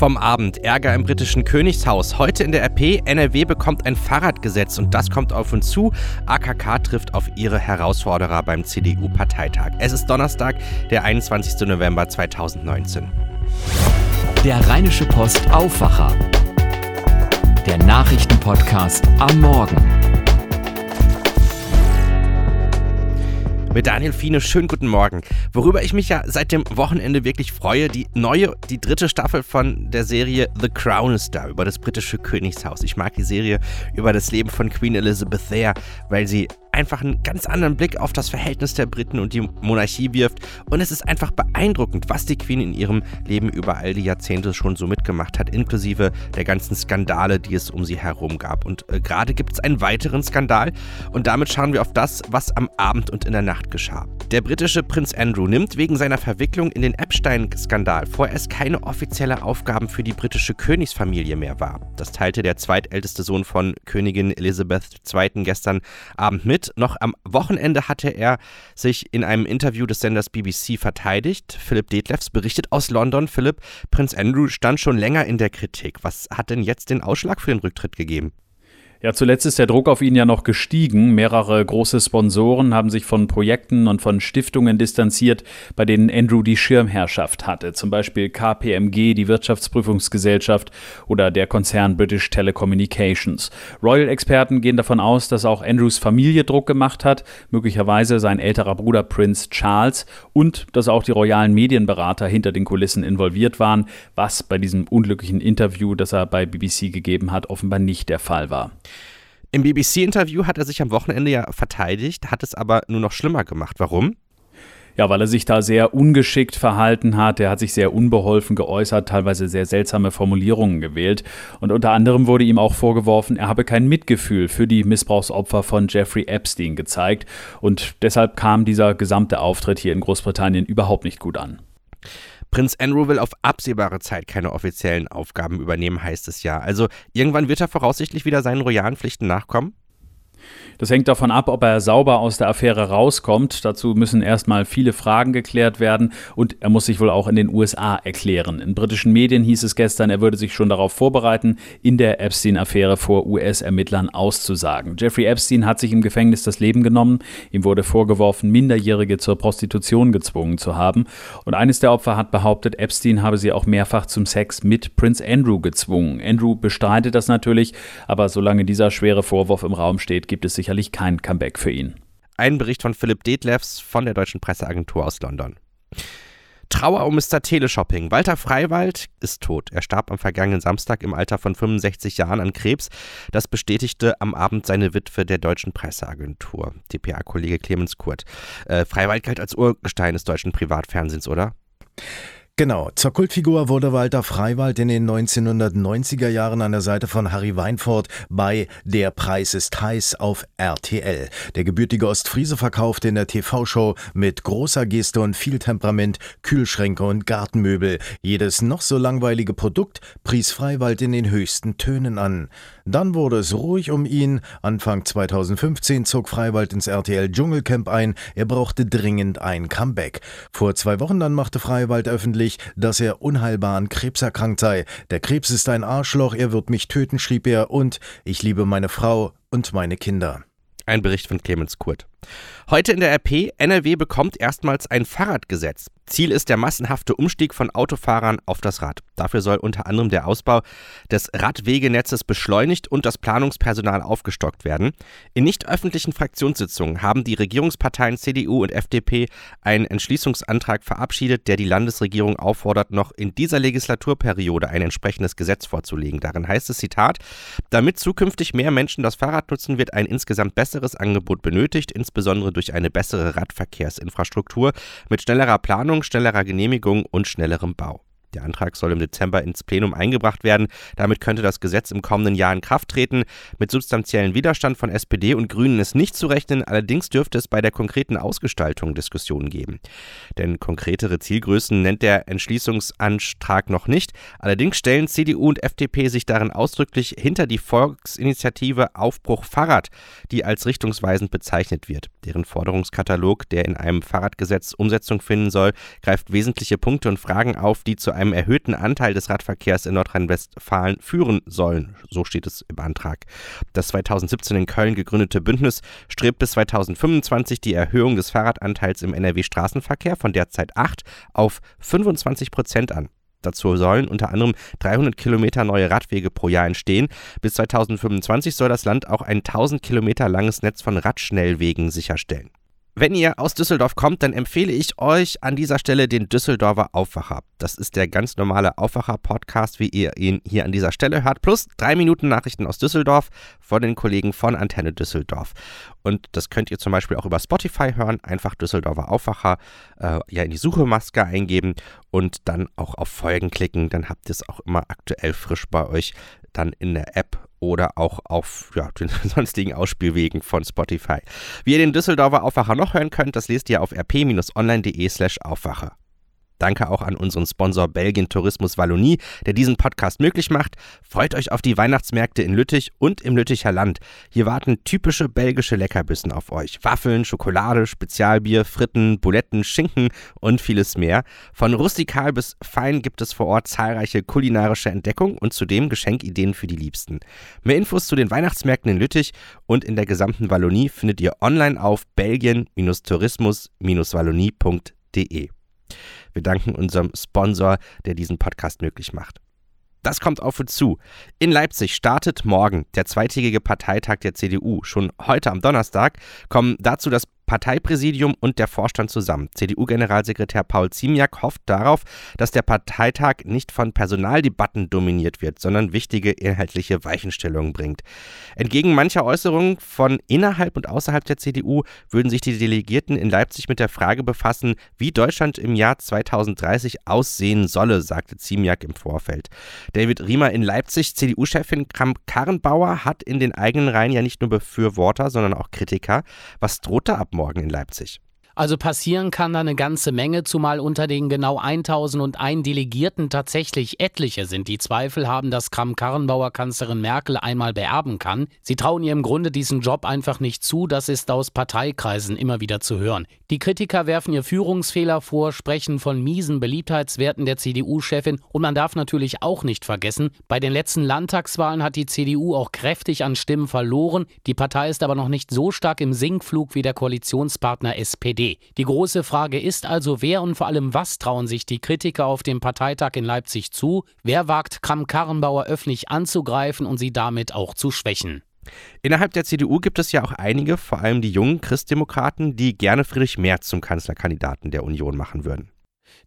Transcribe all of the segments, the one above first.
vom Abend. Ärger im britischen Königshaus. Heute in der RP. NRW bekommt ein Fahrradgesetz und das kommt auf uns zu. AKK trifft auf ihre Herausforderer beim CDU-Parteitag. Es ist Donnerstag, der 21. November 2019. Der Rheinische Post Aufwacher. Der Nachrichtenpodcast am Morgen. Mit Daniel Fiene, schönen guten Morgen. Worüber ich mich ja seit dem Wochenende wirklich freue, die neue, die dritte Staffel von der Serie The Crown ist da, über das britische Königshaus. Ich mag die Serie über das Leben von Queen Elizabeth sehr, weil sie einfach einen ganz anderen Blick auf das Verhältnis der Briten und die Monarchie wirft. Und es ist einfach beeindruckend, was die Queen in ihrem Leben über all die Jahrzehnte schon so mitgemacht hat, inklusive der ganzen Skandale, die es um sie herum gab. Und äh, gerade gibt es einen weiteren Skandal und damit schauen wir auf das, was am Abend und in der Nacht geschah. Der britische Prinz Andrew nimmt wegen seiner Verwicklung in den Epstein-Skandal vorerst keine offizielle Aufgaben für die britische Königsfamilie mehr wahr. Das teilte der zweitälteste Sohn von Königin Elizabeth II. gestern Abend mit mit. Noch am Wochenende hatte er sich in einem Interview des Senders BBC verteidigt. Philipp Detlefs berichtet aus London. Philipp, Prinz Andrew stand schon länger in der Kritik. Was hat denn jetzt den Ausschlag für den Rücktritt gegeben? Ja, zuletzt ist der Druck auf ihn ja noch gestiegen. Mehrere große Sponsoren haben sich von Projekten und von Stiftungen distanziert, bei denen Andrew die Schirmherrschaft hatte. Zum Beispiel KPMG, die Wirtschaftsprüfungsgesellschaft oder der Konzern British Telecommunications. Royal-Experten gehen davon aus, dass auch Andrews Familie Druck gemacht hat, möglicherweise sein älterer Bruder Prince Charles und dass auch die royalen Medienberater hinter den Kulissen involviert waren, was bei diesem unglücklichen Interview, das er bei BBC gegeben hat, offenbar nicht der Fall war. Im BBC-Interview hat er sich am Wochenende ja verteidigt, hat es aber nur noch schlimmer gemacht. Warum? Ja, weil er sich da sehr ungeschickt verhalten hat. Er hat sich sehr unbeholfen geäußert, teilweise sehr seltsame Formulierungen gewählt. Und unter anderem wurde ihm auch vorgeworfen, er habe kein Mitgefühl für die Missbrauchsopfer von Jeffrey Epstein gezeigt. Und deshalb kam dieser gesamte Auftritt hier in Großbritannien überhaupt nicht gut an. Prinz Andrew will auf absehbare Zeit keine offiziellen Aufgaben übernehmen, heißt es ja. Also irgendwann wird er voraussichtlich wieder seinen royalen Pflichten nachkommen? Das hängt davon ab, ob er sauber aus der Affäre rauskommt. Dazu müssen erstmal viele Fragen geklärt werden und er muss sich wohl auch in den USA erklären. In britischen Medien hieß es gestern, er würde sich schon darauf vorbereiten, in der Epstein-Affäre vor US-Ermittlern auszusagen. Jeffrey Epstein hat sich im Gefängnis das Leben genommen. Ihm wurde vorgeworfen, Minderjährige zur Prostitution gezwungen zu haben. Und eines der Opfer hat behauptet, Epstein habe sie auch mehrfach zum Sex mit Prince Andrew gezwungen. Andrew bestreitet das natürlich, aber solange dieser schwere Vorwurf im Raum steht, gibt es sicher sicherlich kein Comeback für ihn. Ein Bericht von Philipp Detlefs von der Deutschen Presseagentur aus London. Trauer um Mr. Teleshopping. Walter Freiwald ist tot. Er starb am vergangenen Samstag im Alter von 65 Jahren an Krebs. Das bestätigte am Abend seine Witwe der Deutschen Presseagentur, DPA-Kollege Clemens Kurt. Äh, Freiwald galt als Urgestein des deutschen Privatfernsehens, oder? Genau, zur Kultfigur wurde Walter Freiwald in den 1990er Jahren an der Seite von Harry Weinfurt bei Der Preis ist heiß auf RTL. Der gebürtige Ostfriese verkaufte in der TV-Show mit großer Geste und viel Temperament Kühlschränke und Gartenmöbel. Jedes noch so langweilige Produkt pries Freiwald in den höchsten Tönen an. Dann wurde es ruhig um ihn. Anfang 2015 zog Freiwald ins RTL Dschungelcamp ein. Er brauchte dringend ein Comeback. Vor zwei Wochen dann machte Freiwald öffentlich, dass er unheilbar an Krebs erkrankt sei. Der Krebs ist ein Arschloch, er wird mich töten, schrieb er, und ich liebe meine Frau und meine Kinder. Ein Bericht von Clemens Kurt. Heute in der RP, NRW bekommt erstmals ein Fahrradgesetz. Ziel ist der massenhafte Umstieg von Autofahrern auf das Rad. Dafür soll unter anderem der Ausbau des Radwegenetzes beschleunigt und das Planungspersonal aufgestockt werden. In nicht öffentlichen Fraktionssitzungen haben die Regierungsparteien CDU und FDP einen Entschließungsantrag verabschiedet, der die Landesregierung auffordert, noch in dieser Legislaturperiode ein entsprechendes Gesetz vorzulegen. Darin heißt es, Zitat, damit zukünftig mehr Menschen das Fahrrad nutzen, wird ein insgesamt besseres Angebot benötigt, insbesondere durch eine bessere Radverkehrsinfrastruktur mit schnellerer Planung, schnellerer Genehmigung und schnellerem Bau. Der Antrag soll im Dezember ins Plenum eingebracht werden. Damit könnte das Gesetz im kommenden Jahr in Kraft treten. Mit substanziellen Widerstand von SPD und Grünen ist nicht zu rechnen. Allerdings dürfte es bei der konkreten Ausgestaltung Diskussionen geben. Denn konkretere Zielgrößen nennt der Entschließungsantrag noch nicht. Allerdings stellen CDU und FDP sich darin ausdrücklich hinter die Volksinitiative Aufbruch Fahrrad, die als richtungsweisend bezeichnet wird. Deren Forderungskatalog, der in einem Fahrradgesetz Umsetzung finden soll, greift wesentliche Punkte und Fragen auf, die zu einem erhöhten Anteil des Radverkehrs in Nordrhein-Westfalen führen sollen. So steht es im Antrag. Das 2017 in Köln gegründete Bündnis strebt bis 2025 die Erhöhung des Fahrradanteils im NRW-Straßenverkehr von derzeit 8 auf 25 Prozent an. Dazu sollen unter anderem 300 Kilometer neue Radwege pro Jahr entstehen. Bis 2025 soll das Land auch ein 1000 Kilometer langes Netz von Radschnellwegen sicherstellen. Wenn ihr aus Düsseldorf kommt, dann empfehle ich euch an dieser Stelle den Düsseldorfer Aufwacher. Das ist der ganz normale Aufwacher-Podcast, wie ihr ihn hier an dieser Stelle hört, plus drei Minuten Nachrichten aus Düsseldorf von den Kollegen von Antenne Düsseldorf. Und das könnt ihr zum Beispiel auch über Spotify hören. Einfach Düsseldorfer Aufwacher äh, ja in die Suchemaske eingeben und dann auch auf Folgen klicken. Dann habt ihr es auch immer aktuell frisch bei euch dann in der App oder auch auf ja, den sonstigen Ausspielwegen von Spotify. Wie ihr den Düsseldorfer Aufwacher noch hören könnt, das lest ihr auf rp-online.de slash Aufwacher. Danke auch an unseren Sponsor Belgien Tourismus Wallonie, der diesen Podcast möglich macht. Freut euch auf die Weihnachtsmärkte in Lüttich und im Lütticher Land. Hier warten typische belgische Leckerbissen auf euch. Waffeln, Schokolade, Spezialbier, Fritten, Buletten, Schinken und vieles mehr. Von rustikal bis fein gibt es vor Ort zahlreiche kulinarische Entdeckungen und zudem Geschenkideen für die Liebsten. Mehr Infos zu den Weihnachtsmärkten in Lüttich und in der gesamten Wallonie findet ihr online auf belgien-tourismus-wallonie.de. Wir danken unserem Sponsor, der diesen Podcast möglich macht. Das kommt auf uns zu. In Leipzig startet morgen der zweitägige Parteitag der CDU. Schon heute am Donnerstag kommen dazu das Parteipräsidium und der Vorstand zusammen. CDU-Generalsekretär Paul Ziemiak hofft darauf, dass der Parteitag nicht von Personaldebatten dominiert wird, sondern wichtige inhaltliche Weichenstellungen bringt. Entgegen mancher Äußerungen von innerhalb und außerhalb der CDU würden sich die Delegierten in Leipzig mit der Frage befassen, wie Deutschland im Jahr 2030 aussehen solle, sagte Ziemiak im Vorfeld. David Riemer in Leipzig, CDU-Chefin Kramp-Karrenbauer, hat in den eigenen Reihen ja nicht nur Befürworter, sondern auch Kritiker. Was droht da ab morgen in Leipzig. Also passieren kann da eine ganze Menge, zumal unter den genau 1001 Delegierten tatsächlich etliche sind, die Zweifel haben, dass Kram-Karrenbauer Kanzlerin Merkel einmal beerben kann. Sie trauen ihr im Grunde diesen Job einfach nicht zu, das ist aus Parteikreisen immer wieder zu hören. Die Kritiker werfen ihr Führungsfehler vor, sprechen von miesen Beliebtheitswerten der CDU-Chefin und man darf natürlich auch nicht vergessen, bei den letzten Landtagswahlen hat die CDU auch kräftig an Stimmen verloren, die Partei ist aber noch nicht so stark im Sinkflug wie der Koalitionspartner SPD. Die große Frage ist also, wer und vor allem was trauen sich die Kritiker auf dem Parteitag in Leipzig zu? Wer wagt Kram-Karrenbauer öffentlich anzugreifen und sie damit auch zu schwächen? Innerhalb der CDU gibt es ja auch einige, vor allem die jungen Christdemokraten, die gerne Friedrich Merz zum Kanzlerkandidaten der Union machen würden.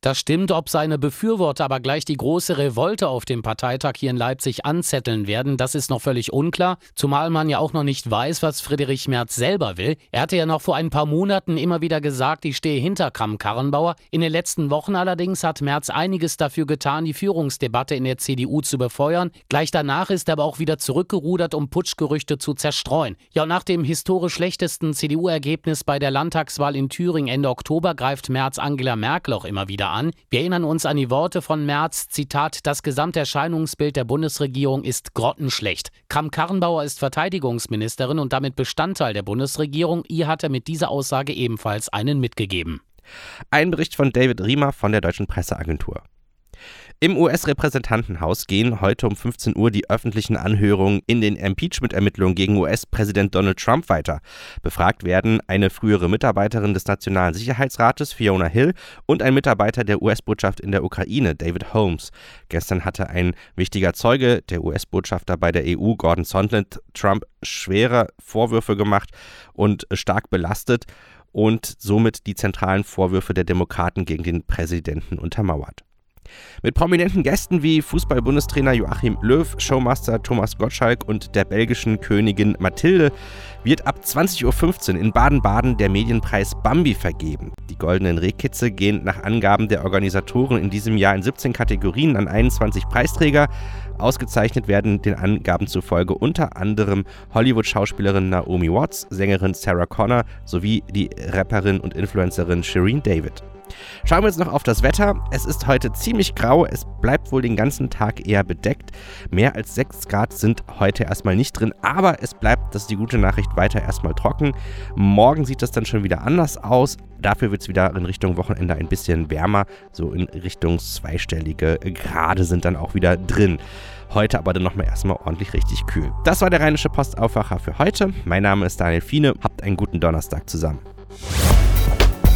Das stimmt, ob seine Befürworter aber gleich die große Revolte auf dem Parteitag hier in Leipzig anzetteln werden, das ist noch völlig unklar, zumal man ja auch noch nicht weiß, was Friedrich Merz selber will. Er hatte ja noch vor ein paar Monaten immer wieder gesagt, ich stehe hinter Kram-Karrenbauer. In den letzten Wochen allerdings hat Merz einiges dafür getan, die Führungsdebatte in der CDU zu befeuern. Gleich danach ist er aber auch wieder zurückgerudert, um Putschgerüchte zu zerstreuen. Ja, und nach dem historisch schlechtesten CDU-Ergebnis bei der Landtagswahl in Thüringen Ende Oktober greift Merz Angela Merkel auch immer wieder an. Wir erinnern uns an die Worte von Merz, Zitat, das Gesamterscheinungsbild der Bundesregierung ist grottenschlecht. Kram-Karrenbauer ist Verteidigungsministerin und damit Bestandteil der Bundesregierung. Ihr hat er mit dieser Aussage ebenfalls einen mitgegeben. Ein Bericht von David Riemer von der Deutschen Presseagentur. Im US-Repräsentantenhaus gehen heute um 15 Uhr die öffentlichen Anhörungen in den Impeachment-Ermittlungen gegen US-Präsident Donald Trump weiter. Befragt werden eine frühere Mitarbeiterin des Nationalen Sicherheitsrates, Fiona Hill, und ein Mitarbeiter der US-Botschaft in der Ukraine, David Holmes. Gestern hatte ein wichtiger Zeuge, der US-Botschafter bei der EU, Gordon Sondland, Trump schwere Vorwürfe gemacht und stark belastet und somit die zentralen Vorwürfe der Demokraten gegen den Präsidenten untermauert. Mit prominenten Gästen wie Fußball-Bundestrainer Joachim Löw, Showmaster Thomas Gottschalk und der belgischen Königin Mathilde wird ab 20.15 Uhr in Baden-Baden der Medienpreis Bambi vergeben. Die goldenen Rehkitze gehen nach Angaben der Organisatoren in diesem Jahr in 17 Kategorien an 21 Preisträger. Ausgezeichnet werden den Angaben zufolge unter anderem Hollywood-Schauspielerin Naomi Watts, Sängerin Sarah Connor sowie die Rapperin und Influencerin Shireen David. Schauen wir jetzt noch auf das Wetter. Es ist heute ziemlich grau. Es bleibt wohl den ganzen Tag eher bedeckt. Mehr als 6 Grad sind heute erstmal nicht drin, aber es bleibt, das ist die gute Nachricht, weiter erstmal trocken. Morgen sieht das dann schon wieder anders aus. Dafür wird es wieder in Richtung Wochenende ein bisschen wärmer. So in Richtung zweistellige Grade sind dann auch wieder drin. Heute aber dann nochmal erstmal ordentlich richtig kühl. Das war der Rheinische Postaufwacher für heute. Mein Name ist Daniel Fiene. Habt einen guten Donnerstag zusammen.